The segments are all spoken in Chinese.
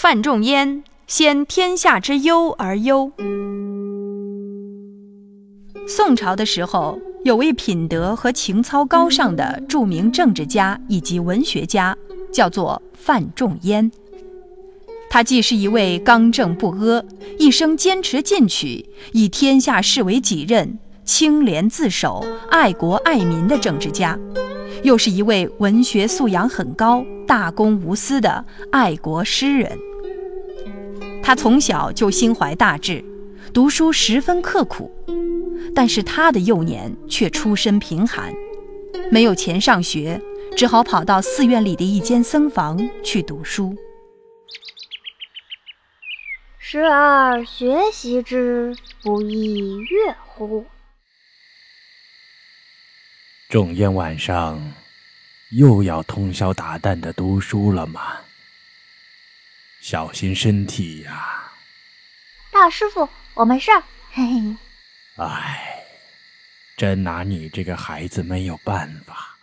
范仲淹先天下之忧而忧。宋朝的时候，有位品德和情操高尚的著名政治家以及文学家，叫做范仲淹。他既是一位刚正不阿、一生坚持进取、以天下事为己任、清廉自守、爱国爱民的政治家，又是一位文学素养很高、大公无私的爱国诗人。他从小就心怀大志，读书十分刻苦，但是他的幼年却出身贫寒，没有钱上学，只好跑到寺院里的一间僧房去读书。时而学习之，不亦乐乎？仲淹晚上又要通宵达旦的读书了吗？小心身体呀！大师傅，我没事儿。嘿嘿。唉，真拿你这个孩子没有办法。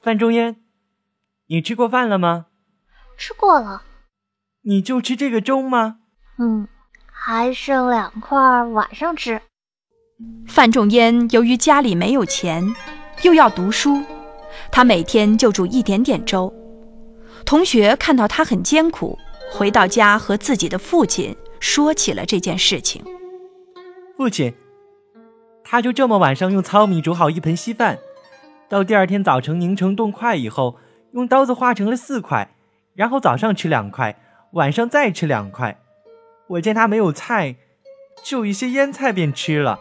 范仲淹，你吃过饭了吗？吃过了。你就吃这个粥吗？嗯，还剩两块，晚上吃。范仲淹由于家里没有钱，又要读书，他每天就煮一点点粥。同学看到他很艰苦，回到家和自己的父亲说起了这件事情。父亲，他就这么晚上用糙米煮好一盆稀饭，到第二天早晨凝成冻块以后，用刀子划成了四块，然后早上吃两块，晚上再吃两块。我见他没有菜，就一些腌菜便吃了。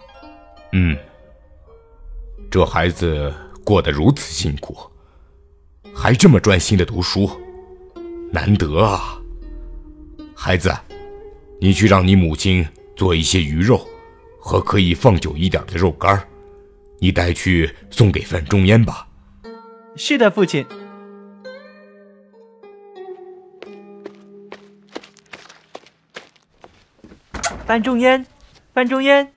嗯，这孩子过得如此辛苦，还这么专心的读书，难得啊！孩子，你去让你母亲做一些鱼肉和可以放久一点的肉干你带去送给范仲淹吧。是的，父亲。范仲淹，范仲淹。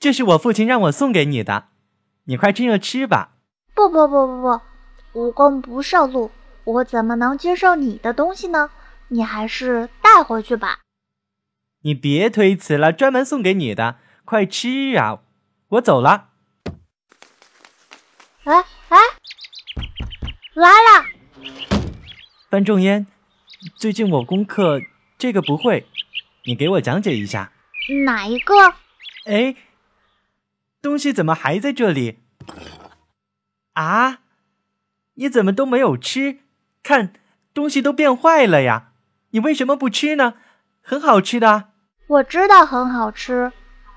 这是我父亲让我送给你的，你快趁热吃吧。不不不不不，无功不受禄，我怎么能接受你的东西呢？你还是带回去吧。你别推辞了，专门送给你的，快吃啊！我走了。哎哎，来了。范仲淹，最近我功课这个不会，你给我讲解一下。哪一个？哎。东西怎么还在这里？啊！你怎么都没有吃？看，东西都变坏了呀！你为什么不吃呢？很好吃的。我知道很好吃，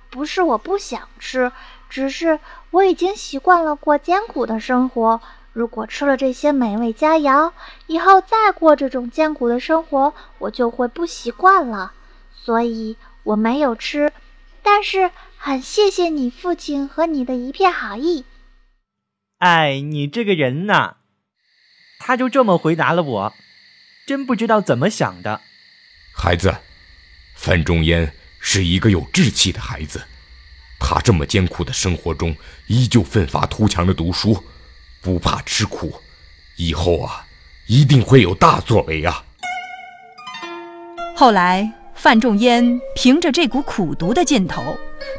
不是我不想吃，只是我已经习惯了过艰苦的生活。如果吃了这些美味佳肴，以后再过这种艰苦的生活，我就会不习惯了。所以我没有吃，但是。很谢谢你父亲和你的一片好意。哎，你这个人呐，他就这么回答了我，真不知道怎么想的。孩子，范仲淹是一个有志气的孩子，他这么艰苦的生活中，依旧奋发图强的读书，不怕吃苦，以后啊，一定会有大作为啊。后来。范仲淹凭着这股苦读的劲头，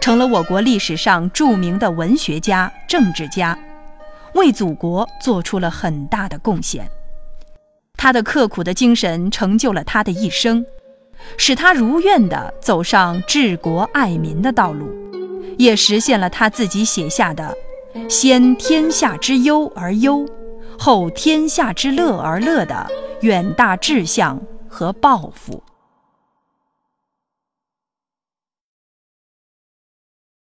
成了我国历史上著名的文学家、政治家，为祖国做出了很大的贡献。他的刻苦的精神成就了他的一生，使他如愿地走上治国爱民的道路，也实现了他自己写下的“先天下之忧而忧，后天下之乐而乐”的远大志向和抱负。